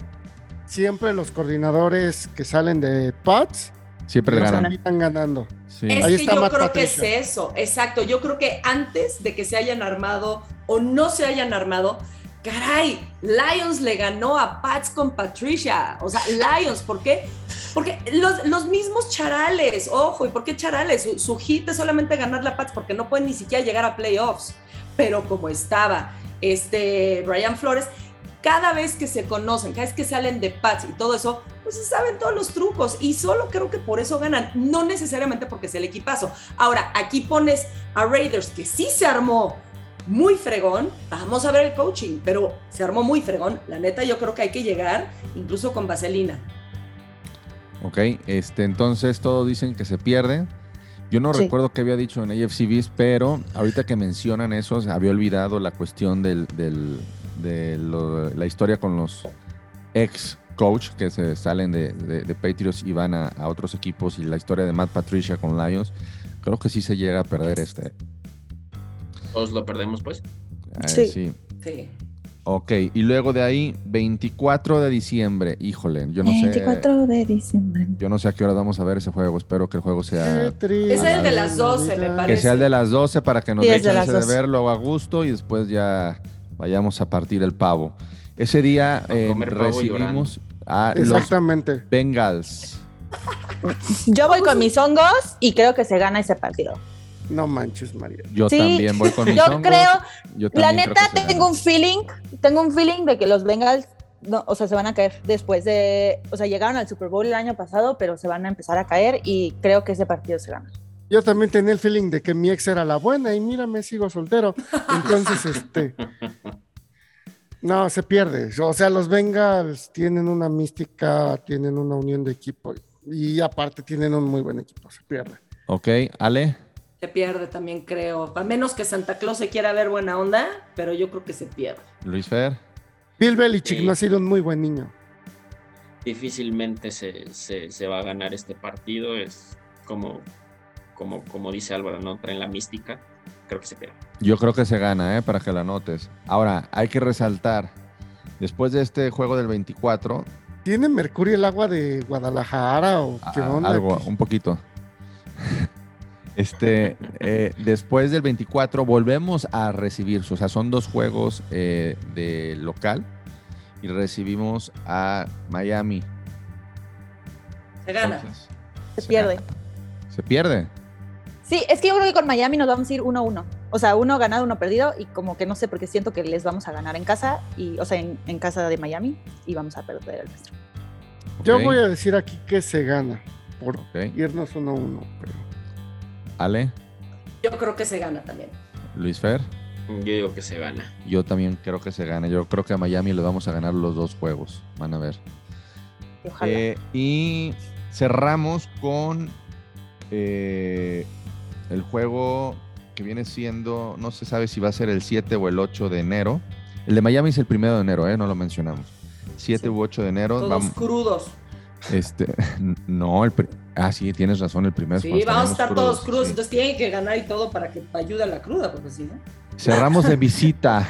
Speaker 7: siempre los coordinadores que salen de Pats
Speaker 1: Siempre le ganan.
Speaker 7: están ganando.
Speaker 1: Sí.
Speaker 4: Es
Speaker 7: Ahí
Speaker 4: que
Speaker 7: está
Speaker 4: yo
Speaker 7: Matt
Speaker 4: creo que es eso, exacto. Yo creo que antes de que se hayan armado o no se hayan armado, caray, Lions le ganó a Pats con Patricia. O sea, Lions, ¿por qué? Porque los, los mismos charales, ojo, ¿y por qué charales? Su, su hit es solamente ganar la Pats porque no pueden ni siquiera llegar a playoffs. Pero como estaba este Brian Flores, cada vez que se conocen, cada vez que salen de Pats y todo eso, pues saben todos los trucos y solo creo que por eso ganan, no necesariamente porque es el equipazo. Ahora, aquí pones a Raiders que sí se armó muy fregón, vamos a ver el coaching, pero se armó muy fregón. La neta, yo creo que hay que llegar incluso con vaselina.
Speaker 1: Ok, este, entonces todos dicen que se pierde. Yo no
Speaker 5: Sí.
Speaker 1: recuerdo qué había dicho en AFC Beast, pero ahorita que mencionan eso, se había olvidado la cuestión del, del- de lo- la historia con los ex coach que se salen de, de- de Patriots y van a, a otros equipos y la historia de Matt Patricia con Lions. Creo que sí se llega a perder este.
Speaker 6: Todos lo perdemos, pues.
Speaker 1: eh,
Speaker 5: Sí.
Speaker 1: sí.
Speaker 4: Sí.
Speaker 1: Ok, y luego de ahí, 24 de diciembre. Híjole, yo no sé.
Speaker 5: 24 de diciembre.
Speaker 1: Yo no sé a qué hora vamos a ver ese juego. Espero que el juego sea.
Speaker 4: Es el de las 12, me
Speaker 1: Que
Speaker 4: parece.
Speaker 1: sea el de las 12 para que nos
Speaker 5: Sí,
Speaker 1: dé
Speaker 5: de
Speaker 1: chance de
Speaker 5: 12.
Speaker 1: verlo a gusto y después ya vayamos a partir el pavo. Ese día eh, recibimos a los
Speaker 7: Exactamente.
Speaker 1: Bengals.
Speaker 5: Yo voy con mis hongos y creo que se gana ese partido.
Speaker 7: No manches, María.
Speaker 1: Yo
Speaker 5: Sí,
Speaker 1: también voy con mis
Speaker 5: Yo
Speaker 1: hongos.
Speaker 5: creo,
Speaker 1: Yo
Speaker 5: la
Speaker 1: creo
Speaker 5: neta, tengo un feeling, tengo un feeling de que los Bengals, no, o sea, se van a caer después de, o sea, llegaron al Super Bowl el año pasado, pero se van a empezar a caer y creo que ese partido se gana.
Speaker 7: Yo también tenía el feeling de que mi ex era la buena y mírame, sigo soltero. Entonces, este. No, se pierde. O sea, los Bengals tienen una mística, tienen una unión de equipo y aparte tienen un muy buen equipo. Se pierde.
Speaker 1: Ok, Ale.
Speaker 4: Se pierde también, creo. A menos que Santa Claus se quiera ver buena onda, pero yo creo que se pierde.
Speaker 1: Luis Fer.
Speaker 7: Bill Belichick
Speaker 6: Sí.
Speaker 7: no ha sido un muy buen niño.
Speaker 6: Difícilmente se, se- se va a ganar este partido. Es como, como, como dice Álvaro, no traen la mística. Creo que se pierde.
Speaker 1: Yo creo que se gana, ¿eh? Para que la notes. Ahora, hay que resaltar. Después de este juego del 24,
Speaker 7: ¿Tiene Mercurio el agua de Guadalajara o qué
Speaker 1: a-
Speaker 7: onda?
Speaker 1: algo, un poquito. Este, eh, después del 24 volvemos a recibir, o sea, son dos juegos eh, de local y recibimos a Miami.
Speaker 4: Se gana.
Speaker 1: Entonces,
Speaker 5: Se pierde.
Speaker 1: gana. Se pierde.
Speaker 5: Sí, es que yo creo que con Miami nos vamos a ir 1-1. O sea, uno ganado, uno perdido. Y como que no sé, porque siento que les vamos a ganar en casa, y, o sea, en, en casa de Miami, y vamos a perder el nuestro.
Speaker 7: Yo voy a decir aquí que se gana por
Speaker 1: ok.
Speaker 7: irnos 1-1. pero-
Speaker 1: Ale,
Speaker 4: Yo creo que se gana también.
Speaker 1: Luis Fer,
Speaker 6: Yo digo que se gana.
Speaker 1: yo también creo que se gana. Yo creo que a Miami le vamos a ganar los dos juegos. Van a ver.
Speaker 5: Y Ojalá.
Speaker 1: Eh, y cerramos con eh, el juego que viene siendo, no se sabe si va a ser el 7 o el 8 de enero. El de Miami es el primero de enero, ¿eh? no lo mencionamos. 7
Speaker 4: Sí.
Speaker 1: u 8 de enero.
Speaker 4: Todos
Speaker 1: vamos-
Speaker 4: crudos.
Speaker 1: este, no, el ah, sí, tienes razón, el primero es
Speaker 4: Sí, vamos a estar todos
Speaker 1: crudos,
Speaker 4: crudos,
Speaker 1: sí.
Speaker 4: entonces tienen que ganar y todo para que ayude a la cruda, porque si no.
Speaker 1: Cerramos de visita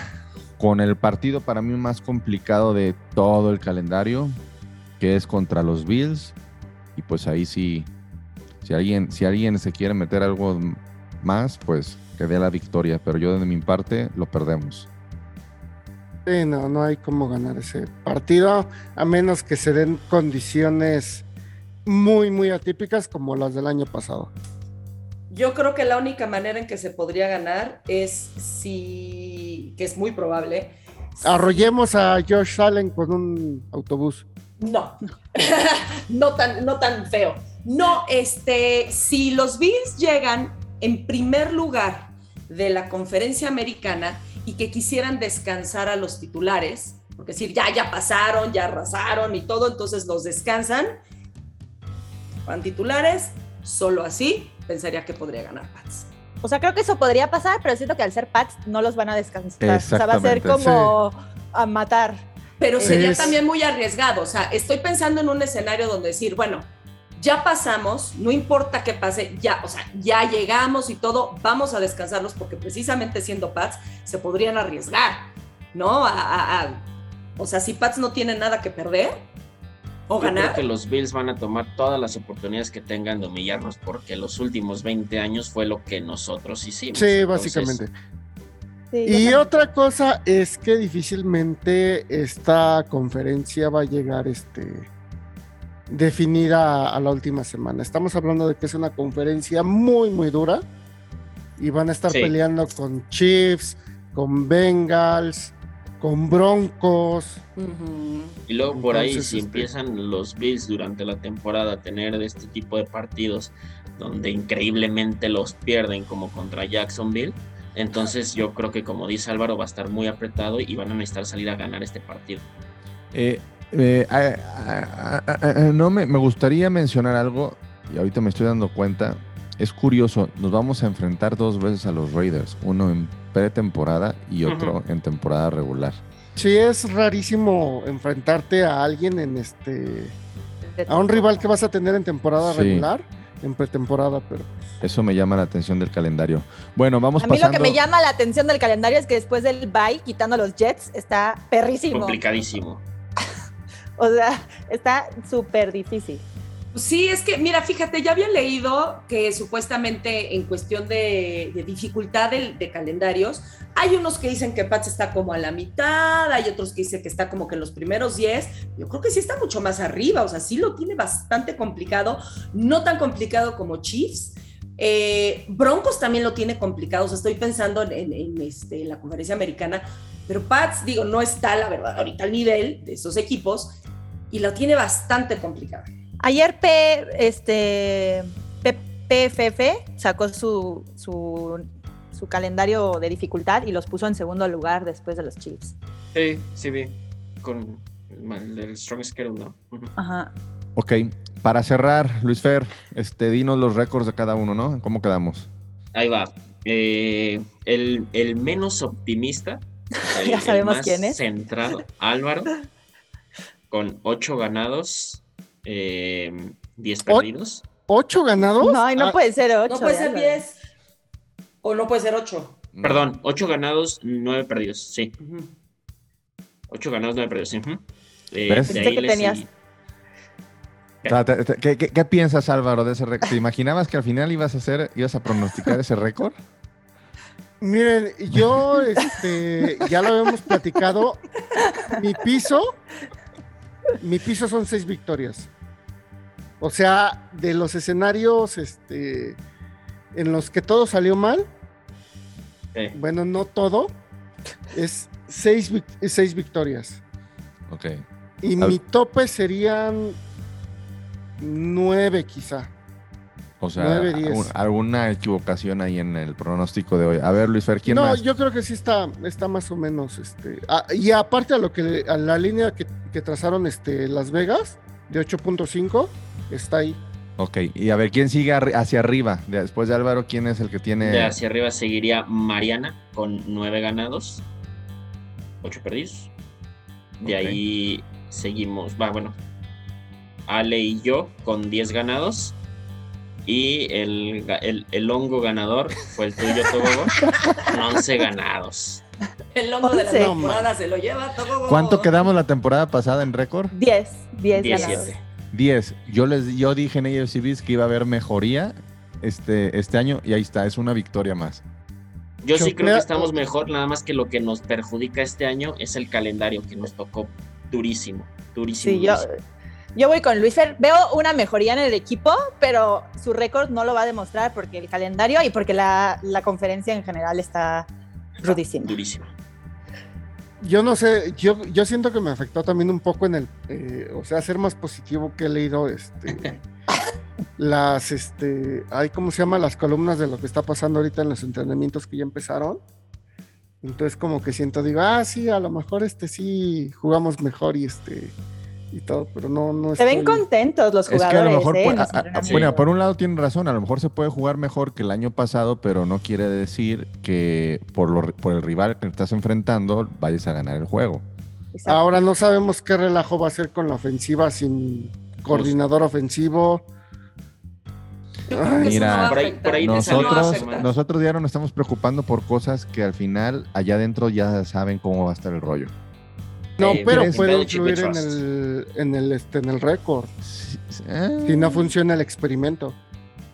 Speaker 1: con el partido para mí más complicado de todo el calendario, que es contra los Bills. Y pues ahí sí, si alguien, si alguien se quiere meter algo más, pues que dé la victoria. Pero yo de mi parte lo perdemos.
Speaker 7: Sí, no, no hay cómo ganar ese partido, a menos que se den condiciones muy, muy atípicas como las del año pasado.
Speaker 4: Yo creo que la única manera en que se podría ganar es si, que es muy probable.
Speaker 7: Arrollemos a Josh Allen con un autobús.
Speaker 4: No, no tan, no tan feo. No, este, si los Bills llegan en primer lugar de la conferencia americana y que quisieran descansar a los titulares, porque decir, ya, ya pasaron, ya arrasaron y todo, entonces los descansan, van titulares, solo así pensaría que podría ganar Pats.
Speaker 5: O sea, creo que eso podría pasar, pero siento que al ser Pats no los van a descansar. O sea, va a ser como a matar.
Speaker 4: Pero sería
Speaker 7: Es-
Speaker 4: también muy arriesgado. O sea, estoy pensando en un escenario donde decir, bueno, ya pasamos, no importa qué pase, ya, o sea, ya llegamos y todo, vamos a descansarlos porque precisamente siendo Pats se podrían arriesgar, ¿no? A- a- a- o sea, si Pats no tiene nada que perder o
Speaker 6: Yo creo
Speaker 4: ganar,
Speaker 6: que los Bills van a tomar todas las oportunidades que tengan de humillarnos porque los últimos 20 años fue lo que nosotros hicimos.
Speaker 7: Sí,
Speaker 6: Entonces,
Speaker 7: básicamente.
Speaker 5: Sí,
Speaker 7: Y
Speaker 5: también.
Speaker 7: otra cosa es que difícilmente esta conferencia va a llegar este definida a la última semana. Estamos hablando de que es una conferencia muy muy dura y van a estar
Speaker 6: Sí.
Speaker 7: peleando con Chiefs, con Bengals, con Broncos.
Speaker 6: Y luego por ahí, si
Speaker 7: este-
Speaker 6: empiezan los Bills durante la temporada a tener este tipo de partidos donde increíblemente los pierden como contra Jacksonville, entonces yo creo que como dice Álvaro va a estar muy apretado y van a necesitar salir a ganar este partido.
Speaker 1: Eh, eh, no me, me gustaría mencionar algo y ahorita me estoy dando cuenta. Es curioso, nos vamos a enfrentar dos veces a los Raiders, uno en pretemporada y otro en temporada regular.
Speaker 7: Sí, es rarísimo enfrentarte a alguien en este a un rival que vas a tener en temporada
Speaker 1: Sí.
Speaker 7: regular, en pretemporada, pero
Speaker 1: Eso me llama la atención del calendario. Bueno, vamos
Speaker 5: A mí
Speaker 1: pasando.
Speaker 5: lo que me llama la atención del calendario es que después del bye, quitando a los Jets, está perrísimo.
Speaker 6: Complicadísimo.
Speaker 5: O sea, está súper difícil.
Speaker 4: Sí, es que, mira, fíjate, ya había leído que supuestamente en cuestión de, dificultad de, calendarios, hay unos que dicen que Pats está como a la mitad, hay otros que dicen que está como que en los primeros 10. Yo creo que sí está mucho más arriba, o sea, sí lo tiene bastante complicado, no tan complicado como Chiefs. Eh, Broncos también lo tiene complicado, o sea, estoy pensando en, en- en, este, en la conferencia americana, pero Pats, digo, no está, la verdad, ahorita al nivel de esos equipos y lo tiene bastante complicado.
Speaker 5: Ayer P, este, P- PFF sacó su, su, su calendario de dificultad y los puso en segundo lugar después de los Chiefs.
Speaker 6: Sí, sí vi. Con el Strong Schedule, ¿no?
Speaker 5: Ajá.
Speaker 1: Ok, para cerrar, Luis Fer, este, dinos los récords de cada uno, ¿no? ¿Cómo quedamos?
Speaker 6: Ahí va. Eh, el, el menos optimista. el-
Speaker 5: Ya
Speaker 6: el
Speaker 5: sabemos
Speaker 6: más
Speaker 5: quién es.
Speaker 6: Centrado, Álvaro, con 8 ganados, eh, 10 perdidos.
Speaker 7: ¿ocho ganados?
Speaker 5: No, y no
Speaker 7: Ah,
Speaker 5: puede ser ocho.
Speaker 4: No puede ser
Speaker 5: ya lo-
Speaker 4: 10. O no puede ser 8.
Speaker 6: Perdón, 8 ganados, 9 perdidos. Sí, 8 ganados, 9 perdidos. ujú. Eh,
Speaker 1: ¿Ves?
Speaker 6: de
Speaker 5: Pensé
Speaker 6: ahí
Speaker 5: que tenías-
Speaker 6: seguí-
Speaker 1: Ta- ta- ta- ¿Qué, qué- qué piensas, Álvaro, de ese récord? ¿Te imaginabas que al final ibas a hacer, ibas a pronosticar ese récord?
Speaker 7: Miren, yo este, ya lo habíamos platicado. Mi piso, mi piso son seis victorias. O sea, de los escenarios este, en los que todo salió mal,
Speaker 6: eh,
Speaker 7: bueno, no todo, es seis, seis victorias.
Speaker 1: Ok.
Speaker 7: Y mi tope serían nueve quizá.
Speaker 1: O sea, alguna equivocación ahí en el pronóstico de hoy. A ver, Luis Fer, ¿quién
Speaker 7: no,
Speaker 1: más?
Speaker 7: yo creo que sí está, está más o menos, este, ah, y aparte a lo que a la línea que, que trazaron este Las Vegas de 8.5 está ahí.
Speaker 1: Ok, y a ver, ¿quién sigue arri- hacia arriba? De- Después de Álvaro, ¿quién es el que tiene...?
Speaker 6: de hacia arriba seguiría Mariana con 9 ganados, 8 perdidos. De ahí seguimos, va, bueno, Ale y yo con 10 ganados. Y el, el, el hongo ganador fue el tuyo, Togogo, con 11 ganados.
Speaker 4: El lomo de la temporada se lo lleva todo.
Speaker 1: ¿Cuánto quedamos la temporada pasada en récord?
Speaker 5: Diez, diez ganados.
Speaker 6: 17.
Speaker 1: 10. Yo les yo dije en AFC Beats que iba a haber mejoría este, este año y ahí está, es una victoria más.
Speaker 6: Yo sí creo que estamos mejor, nada más que lo que nos perjudica este año es el calendario que nos tocó durísimo, durísimo.
Speaker 5: Sí,
Speaker 6: durísimo.
Speaker 5: Yo voy con Luis Fer. Veo una mejoría en el equipo, pero su récord no lo va a demostrar porque el calendario y porque la, la conferencia en general está rudísima.
Speaker 6: Durísimo.
Speaker 7: Yo no sé, yo, yo siento que me afectó también un poco en el, eh, o sea, ser más positivo que he leído, este, las, este, ay, ¿cómo se llama? Las columnas de lo que está pasando ahorita en los entrenamientos que ya empezaron. Entonces como que siento, digo, ah, sí, a lo mejor este sí jugamos mejor y este, y todo, pero no, no
Speaker 5: Se ven contentos los
Speaker 1: Es que
Speaker 5: jugadores.
Speaker 1: a lo mejor,
Speaker 5: ¿eh?
Speaker 1: a- a-
Speaker 5: entrenamientos.
Speaker 1: bueno, por un lado tienen razón, a lo mejor se puede jugar mejor que el año pasado, pero no quiere decir que por, lo- por el rival que estás enfrentando vayas a ganar el juego.
Speaker 5: Exacto.
Speaker 7: Ahora no sabemos qué relajo va a ser con la ofensiva sin coordinador ofensivo.
Speaker 1: Mira,
Speaker 4: no
Speaker 6: por ahí- por
Speaker 4: no
Speaker 1: Nosotros,
Speaker 4: afectar.
Speaker 1: nosotros ya no nos estamos preocupando por cosas que al final allá adentro ya saben cómo va a estar el rollo.
Speaker 7: No,
Speaker 6: Eh,
Speaker 7: pero puede influir en el, en el, este, en el récord.
Speaker 1: Sí, sí, eh,
Speaker 7: Si no funciona el experimento.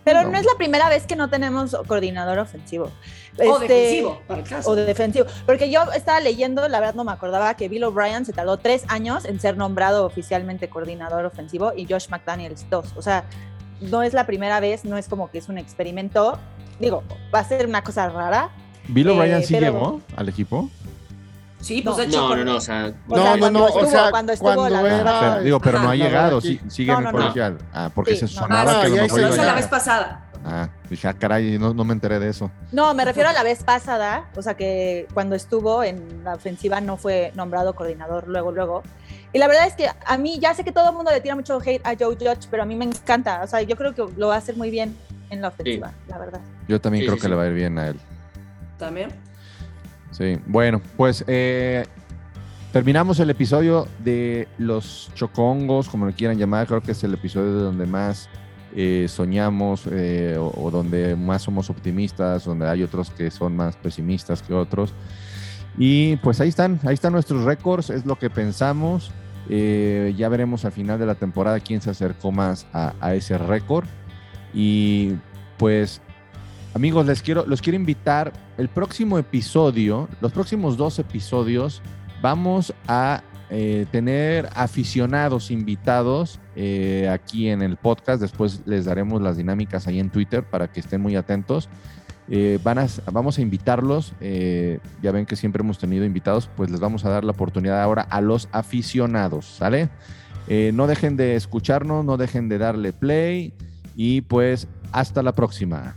Speaker 5: Pero
Speaker 1: no.
Speaker 5: no. es la primera vez que no tenemos coordinador ofensivo.
Speaker 4: O
Speaker 5: Este,
Speaker 4: defensivo, para el caso.
Speaker 5: O de defensivo. Porque yo estaba leyendo, la verdad no me acordaba, que Bill O'Brien se tardó tres años en ser nombrado oficialmente coordinador ofensivo y Josh McDaniels dos. O sea, no es la primera vez, no es como que es un experimento. Digo, va a ser una cosa rara.
Speaker 1: Bill
Speaker 5: eh,
Speaker 1: O'Brien sí
Speaker 5: pero-
Speaker 1: llegó al equipo.
Speaker 4: Sí, pues
Speaker 5: No.
Speaker 4: de hecho.
Speaker 6: No, no, no, o sea,
Speaker 5: O
Speaker 7: no,
Speaker 5: sea,
Speaker 7: no, no,
Speaker 5: estuvo-
Speaker 7: o sea,
Speaker 5: cuando estuvo
Speaker 7: cuando
Speaker 5: la-
Speaker 7: era...
Speaker 1: Pero, digo, pero no ha llegado, sí, sigue
Speaker 5: No,
Speaker 1: en el
Speaker 5: no.
Speaker 1: colegial. Ah, porque
Speaker 5: Sí,
Speaker 1: se sonaba
Speaker 7: no,
Speaker 1: que lo
Speaker 4: Lo hizo la vez pasada.
Speaker 1: Ah, dije, ah, caray, no, no me enteré de eso.
Speaker 5: No, me refiero a la vez pasada, o sea que cuando estuvo en la ofensiva no fue nombrado coordinador luego, luego. Y la verdad es que a mí, ya sé que todo el mundo le tira mucho hate a Joe Judge, pero a mí me encanta. O sea, yo creo que lo va a hacer muy bien en la ofensiva, la verdad.
Speaker 1: Yo también
Speaker 6: Sí,
Speaker 1: creo
Speaker 6: sí,
Speaker 1: que
Speaker 6: sí.
Speaker 1: le va a ir bien a él.
Speaker 4: También.
Speaker 1: Sí, bueno, pues eh, terminamos el episodio de los chocongos, como le quieran llamar. Creo que es el episodio donde más eh, soñamos eh, o, o donde más somos optimistas, donde hay otros que son más pesimistas que otros. Y pues ahí están, ahí están nuestros récords, es lo que pensamos. Eh, ya veremos al final de la temporada quién se acercó más a, a ese récord. Y pues Amigos, les quiero, los quiero invitar. El próximo episodio, los próximos dos episodios, vamos a eh, tener aficionados invitados eh, aquí en el podcast. Después les daremos las dinámicas ahí en Twitter para que estén muy atentos. Eh, van a, vamos a invitarlos. ya ven que siempre hemos tenido invitados, pues les vamos a dar la oportunidad ahora a los aficionados, ¿sale? No dejen de escucharnos, no dejen de darle play y pues hasta la próxima.